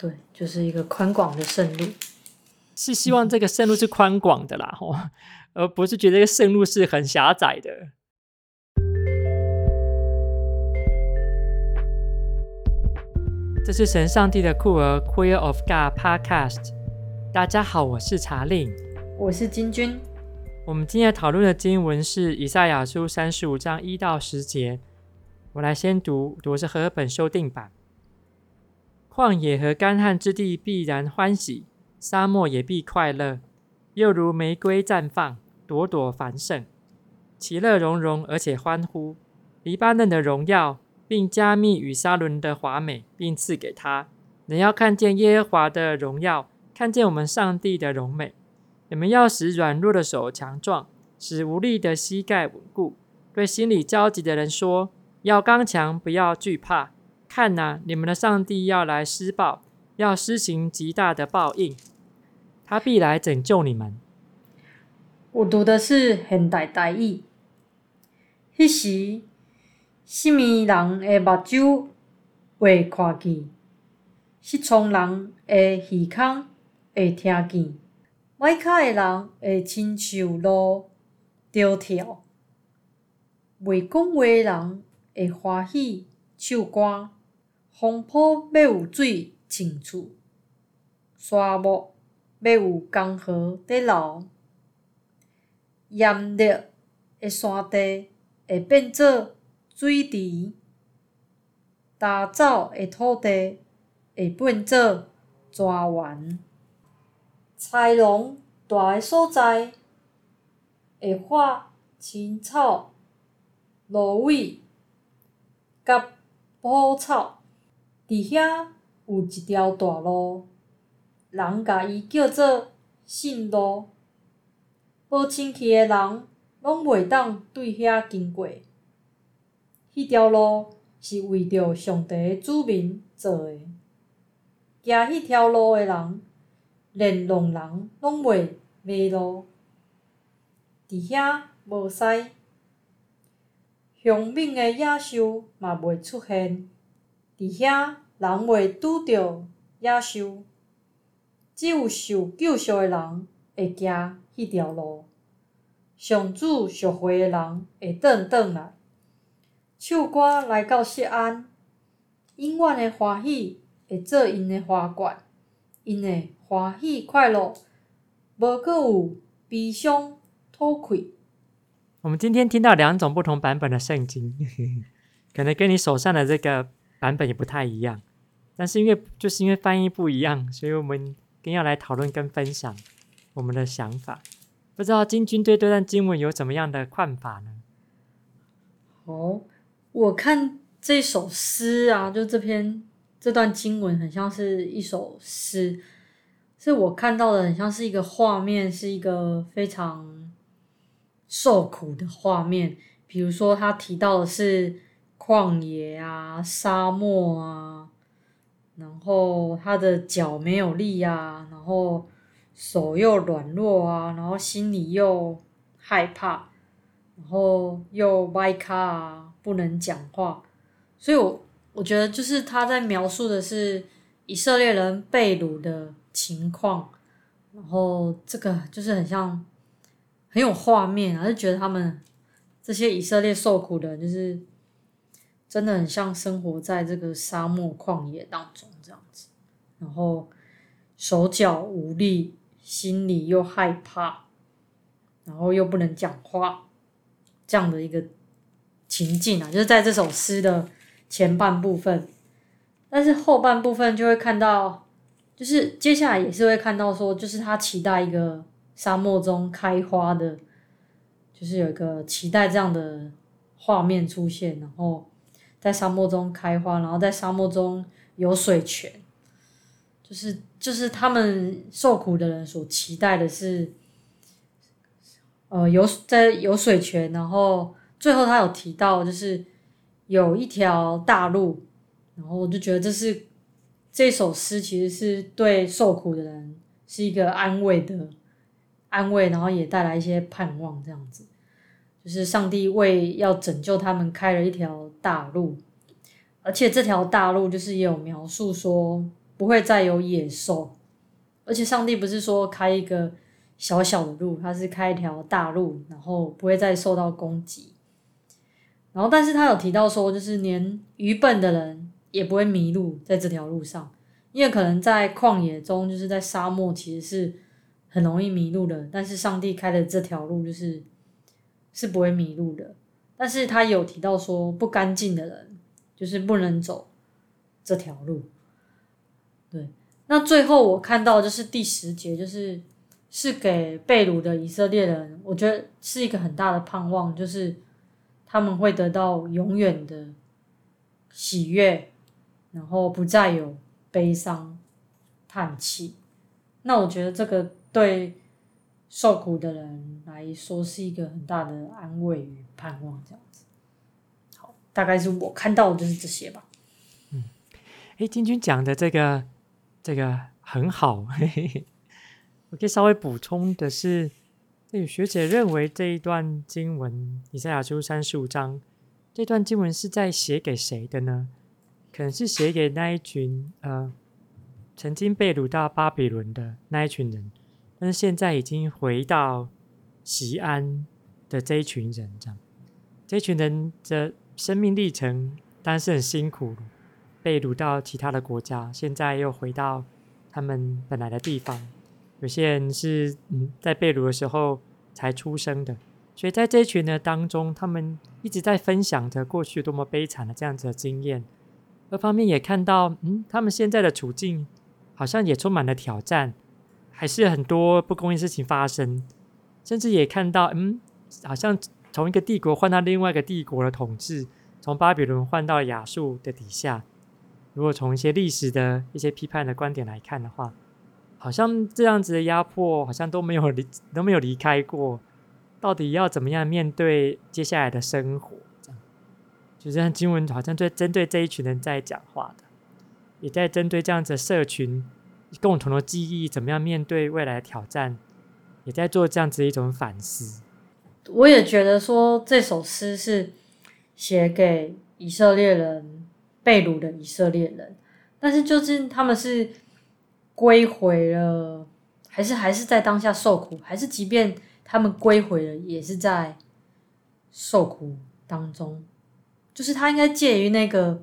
对，就是一个宽广的圣路，是希望这个圣路是宽广的啦，吼，而不是觉得这个圣路是很狭窄的。这是神上帝的酷儿 Queer of God Podcast。大家好，我是查令，我是金君。我们今天讨论的经文是以赛亚书三十五章一到十节。我来先读，读的是和合本修订版。旷野和干旱之地必然欢喜，沙漠也必快乐，又如玫瑰绽放，朵朵繁盛，其乐融融，而且欢呼。黎巴嫩的荣耀，并加密与沙伦的华美，并赐给他。人要看见耶和华的荣耀，看见我们上帝的荣美。你们要使软弱的手强壮，使无力的膝盖稳固。对心里焦急的人说：要刚强，不要惧怕。看呐、你们的上帝要来施报，要施行极大的报应。他必来拯救你们。我读的是现代台语。迄时，什么人的目睭会看见？失聪人的耳孔会听见？歹脚的人会亲像驴着跳，袂讲话的人会欢喜唱歌。风波要有水清厝，沙漠要有江河在流，炎热的山地会变做水池，干燥的土地会变做泉源。菜农大个所在，会化青草、芦苇、甲蒲草。伫遐有一条大路，人甲伊叫做圣路。无清气诶人拢袂当对遐经过。迄条路是为着上帝诶子民做诶，行迄条路诶人。连聋人拢袂迷路，伫遐无使，凶猛诶野兽嘛袂出现，伫遐人袂拄着野兽，只有受救赎的人会行迄条路，上主赎回的人会转转来，唱歌来到锡安，永远的欢喜会做因的花冠，因的。欢喜快乐，无阁有悲伤吐气。我们今天听到两种不同版本的圣经，可能跟你手上的这个版本也不太一样。但是因为就是因为翻译不一样，所以我们更要来讨论跟分享我们的想法。不知道金军对这段经文有怎么样的看法呢？哦，我看这首诗啊，就这篇这段经文很像是一首诗。是我看到的，很像是一个画面，是一个非常受苦的画面。比如说，他提到的是旷野啊、沙漠啊，然后他的脚没有力啊，然后手又软弱啊，然后心里又害怕，然后又歪咖啊，不能讲话。所以我我觉得，就是他在描述的是以色列人被掳的。情况，然后这个就是很像很有画面啊，就觉得他们这些以色列受苦的人，就是真的很像生活在这个沙漠旷野当中这样子，然后手脚无力，心里又害怕，然后又不能讲话，这样的一个情境啊，就是在这首诗的前半部分，但是后半部分就会看到。就是接下来也是会看到说，就是他期待一个沙漠中开花的，就是有一个期待这样的画面出现，然后在沙漠中开花，然后在沙漠中有水泉，就是就是他们受苦的人所期待的是，呃，有在有水泉，然后最后他有提到就是有一条大路，然后我就觉得这是。这首诗其实是对受苦的人是一个安慰的安慰，然后也带来一些盼望，这样子，就是上帝为要拯救他们开了一条大路，而且这条大路就是也有描述说，不会再有野兽，而且上帝不是说开一个小小的路，他是开一条大路，然后不会再受到攻击。然后，但是他有提到说，就是连愚笨的人也不会迷路在这条路上，因为可能在旷野中，就是在沙漠，其实是很容易迷路的。但是上帝开的这条路，就是是不会迷路的。但是他有提到说，不干净的人就是不能走这条路。对，那最后我看到就是第十节，就是是给被掳的以色列人，我觉得是一个很大的盼望，就是。他们会得到永远的喜悦，然后不再有悲伤、叹气。那我觉得这个对受苦的人来说是一个很大的安慰与盼望，这样子。好，大概是我看到的就是这些吧。嗯，哎，金军讲的这个这个很好，嘿嘿。我可以稍微补充的是。对，学姐认为这一段经文，以赛亚书三十五章，这段经文是在写给谁的呢？可能是写给那一群呃曾经被掳到巴比伦的那一群人，但是现在已经回到西安的这一群人，这样，这群人的生命历程当然是很辛苦，被掳到其他的国家，现在又回到他们本来的地方。有些人是嗯，在被掳的时候才出生的，所以在这一群的当中，他们一直在分享着过去多么悲惨的这样子的经验。二方面也看到，嗯，他们现在的处境好像也充满了挑战，还是很多不公义事情发生，甚至也看到，嗯，好像从一个帝国换到另外一个帝国的统治，从巴比伦换到亚述的底下。如果从一些历史的一些批判的观点来看的话。好像这样子的压迫，好像都没有离都没有离开过。到底要怎么样面对接下来的生活？这样，就是经文好像对针对这一群人在讲话的，也在针对这样子的社群共同的记忆，怎么样面对未来的挑战，也在做这样子一种反思。我也觉得说这首诗是写给以色列人，被掳的以色列人，但是就是他们是。归回了，还是还是在当下受苦，还是即便他们归回了，也是在受苦当中。就是他应该介于那个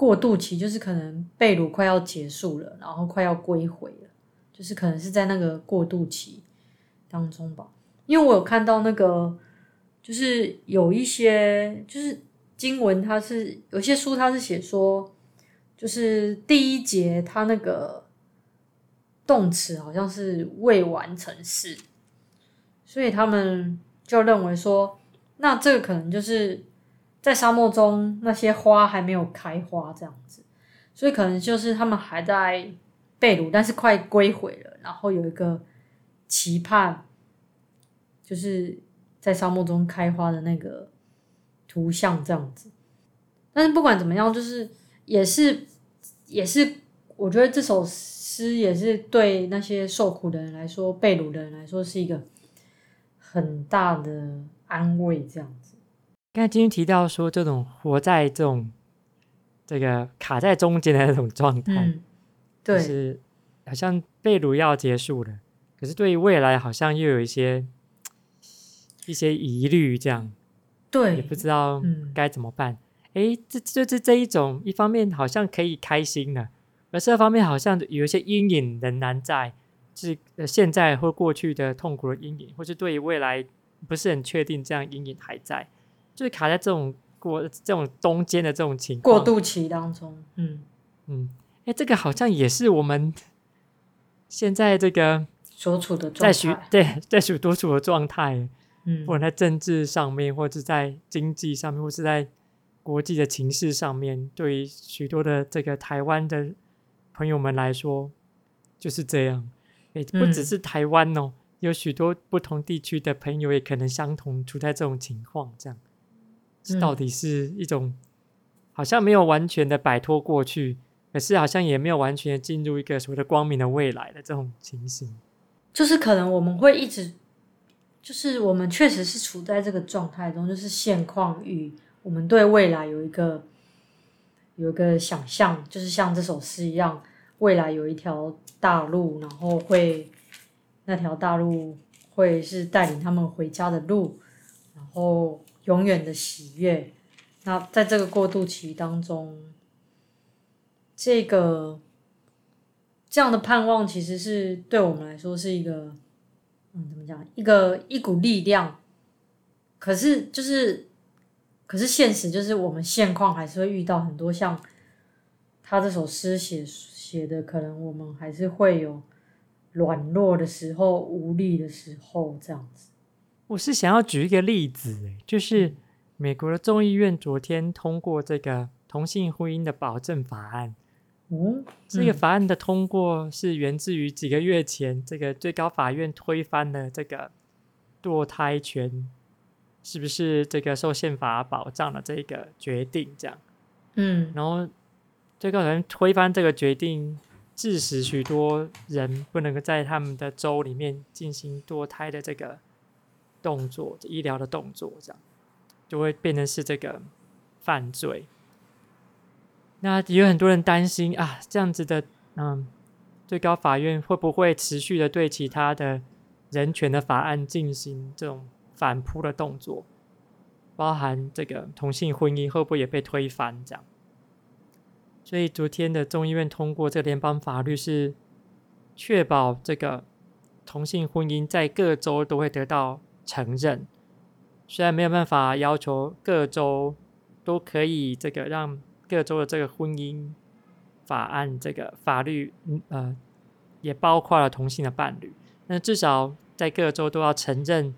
过渡期，就是可能被掳快要结束了，然后快要归回了，就是可能是在那个过渡期当中吧。因为我有看到那个，就是有一些就是经文，它是有些书，它是写说，就是第一节它那个。动词好像是未完成式，所以他们就认为说，那这个可能就是在沙漠中那些花还没有开花这样子，所以可能就是他们还在被掳，但是快归回了，然后有一个期盼，就是在沙漠中开花的那个图像这样子。但是不管怎么样，就是也是也是，我觉得这首。诗也是对那些受苦的人来说，被掳的人来说，是一个很大的安慰。这样子，刚才今天提到说，这种活在这种这个卡在中间的那种状态，嗯，对，就是好像被掳要结束了，可是对于未来好像又有一些一些疑虑，这样，对，也不知道该怎么办。哎、嗯，这就这这一种，一方面好像可以开心了。而这方面好像有一些阴影仍然在，是呃现在或过去的痛苦的阴影，或是对于未来不是很确定，这样阴影还在，就是卡在这种过这种中间的这种情况过渡期当中。嗯嗯，哎，这个好像也是我们现在这个所处的在许对在许多处的状态，嗯，不管在政治上面，或者在经济上面，或是在国际的情势上面，对于许多的这个台湾的。朋友们来说，就是这样。也不只是台湾哦，嗯、有许多不同地区的朋友也可能相同处在这种情况。这样，这到底是一种好像没有完全的摆脱过去，可是好像也没有完全的进入一个所谓的光明的未来的这种情形。就是可能我们会一直，就是我们确实是处在这个状态中，就是现况与我们对未来有一个有一个想象，就是像这首诗一样。未来有一条大路，然后会那条大路会是带领他们回家的路，然后永远的喜悦。那在这个过渡期当中，这个这样的盼望其实是对我们来说是一个，嗯，怎么讲？一个一股力量。可是就是，可是现实就是我们现况还是会遇到很多像他这首诗写写的，可能我们还是会有软弱的时候、无力的时候这样子。我是想要举一个例子，就是美国的众议院昨天通过这个同性婚姻的保证法案。嗯，这个法案的通过是源自于几个月前，这个最高法院推翻了这个堕胎权。是不是这个受宪法保障的这个决定这样？嗯，然后最高法院推翻这个决定，致使许多人不能够在他们的州里面进行堕胎的这个动作，医疗的动作，这样就会变成是这个犯罪。那也有很多人担心啊，这样子的，嗯，最高法院会不会持续的对其他的人权的法案进行这种？反扑的动作，包含这个同性婚姻会不会也被推翻？这样，所以昨天的众议院通过这联邦法律，是确保这个同性婚姻在各州都会得到承认。虽然没有办法要求各州都可以这个让各州的这个婚姻法案这个法律，呃，也包括了同性的伴侣，那至少在各州都要承认。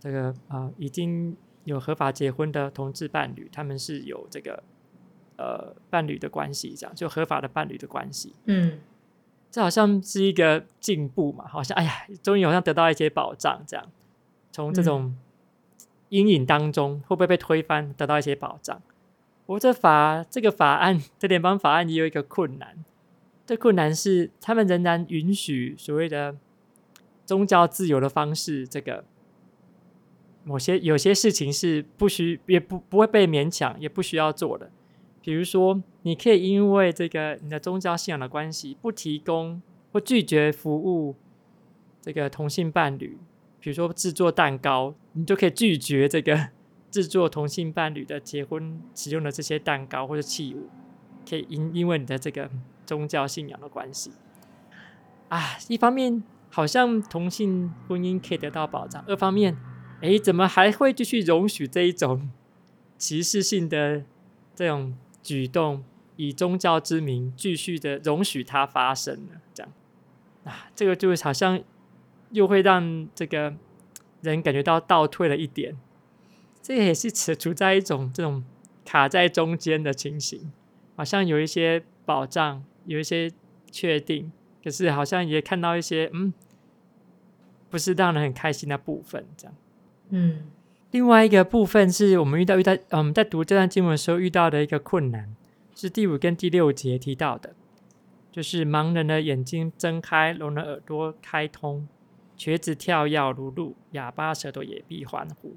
这个啊、呃，已经有合法结婚的同志伴侣，他们是有这个呃伴侣的关系，这样就合法的伴侣的关系。嗯，这好像是一个进步嘛，好像哎呀，终于好像得到一些保障，这样从这种阴影当中会不会被推翻，得到一些保障？我这法这个法案，这联邦法案也有一个困难，这困难是他们仍然允许所谓的宗教自由的方式，这个。某些有些事情是不需也不不会被勉强，也不需要做的。比如说，你可以因为这个你的宗教信仰的关系，不提供或拒绝服务这个同性伴侣。比如说制作蛋糕，你就可以拒绝这个 制作同性伴侣的结婚使用的这些蛋糕或者器物，可以因因为你的这个宗教信仰的关系。啊，一方面好像同性婚姻可以得到保障，二方面。哎，怎么还会继续容许这一种歧视性的这种举动，以宗教之名继续的容许它发生呢？这样啊，这个就是好像又会让这个人感觉到倒退了一点。这也是处处在一种这种卡在中间的情形，好像有一些保障，有一些确定，可是好像也看到一些嗯，不是让人很开心的部分，这样。嗯，另外一个部分是我们遇到遇到，我们在读这段经文的时候遇到的一个困难，是第五跟第六节提到的，就是盲人的眼睛睁开，聋人耳朵开通，瘸子跳跃如鹿，哑巴舌头也必欢呼。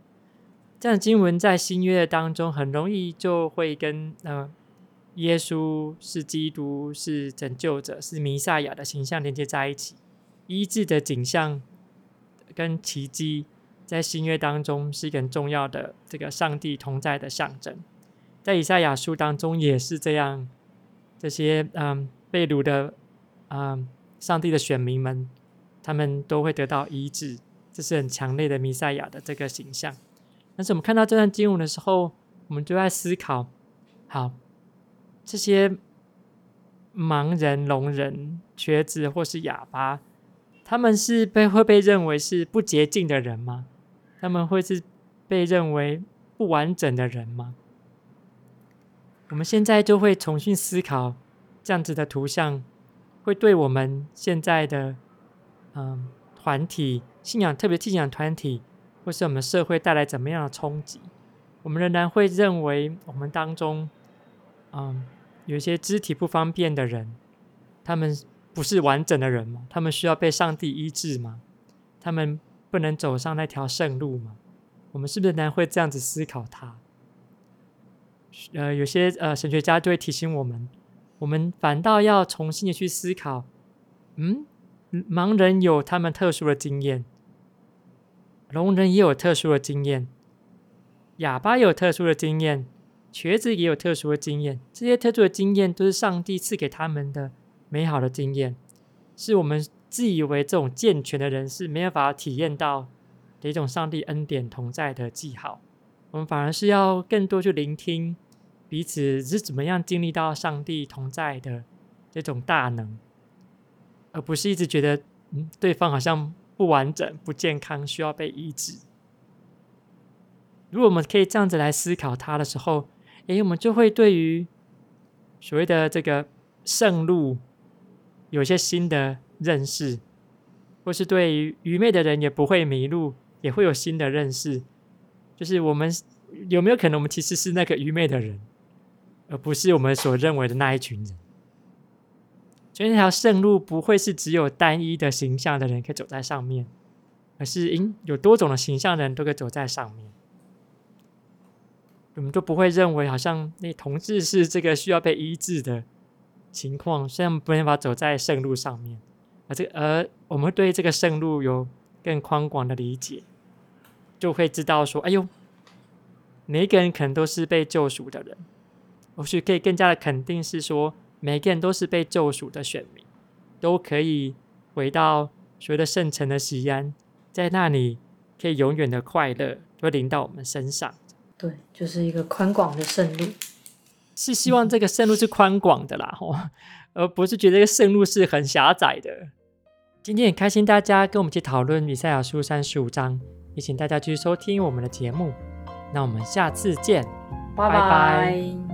这样经文在新约当中很容易就会跟呃耶稣是基督、是拯救者、是弥赛亚的形象连接在一起，医治的景象跟奇迹。在新约当中是一个很重要的这个上帝同在的象征，在以赛亚书当中也是这样，这些嗯被掳的嗯上帝的选民们，他们都会得到医治，这是很强烈的弥赛亚的这个形象。但是我们看到这段经文的时候，我们就在思考：好，这些盲人、聋人、瘸子或是哑巴，他们是被会被认为是不洁净的人吗？他们会是被认为不完整的人吗？我们现在就会重新思考这样子的图像，会对我们现在的嗯团体信仰，特别信仰团体，或是我们社会带来怎么样的冲击？我们仍然会认为我们当中嗯有一些肢体不方便的人，他们不是完整的人吗？他们需要被上帝医治吗？他们？不能走上那条圣路吗？我们是不是仍然会这样子思考他？呃，有些呃神学家就会提醒我们，我们反倒要重新的去思考，嗯，盲人有他们特殊的经验，聋人也有特殊的经验，哑巴有特殊的经验，瘸子也有特殊的经验。这些特殊的经验都是上帝赐给他们的美好的经验，是我们自以为这种健全的人是没有办法体验到的一种上帝恩典同在的记号。我们反而是要更多去聆听。彼此是怎么样经历到上帝同在的这种大能，而不是一直觉得嗯，对方好像不完整、不健康，需要被医治。如果我们可以这样子来思考他的时候，诶，我们就会对于所谓的这个圣路有些新的认识，或是对于愚昧的人也不会迷路，也会有新的认识。就是我们有没有可能，我们其实是那个愚昧的人？而不是我们所认为的那一群人，所以那条圣路不会是只有单一的形象的人可以走在上面，而是因有多种的形象的人都可以走在上面。我们都不会认为好像那同志是这个需要被医治的情况，虽然没办法走在圣路上面，而这个而我们对这个圣路有更宽广的理解，就会知道说，哎呦，每一个人可能都是被救赎的人。或许可以更加的肯定是说，每个人都是被救赎的选民，都可以回到所谓的圣城的西安，在那里可以永远的快乐会临到我们身上。对，就是一个宽广的圣路，是希望这个圣路是宽广的啦，吼，而不是觉得这个圣路是很狭窄的。今天很开心大家跟我们一起讨论以赛亚书三十五章，也请大家继续收听我们的节目。那我们下次见，拜拜。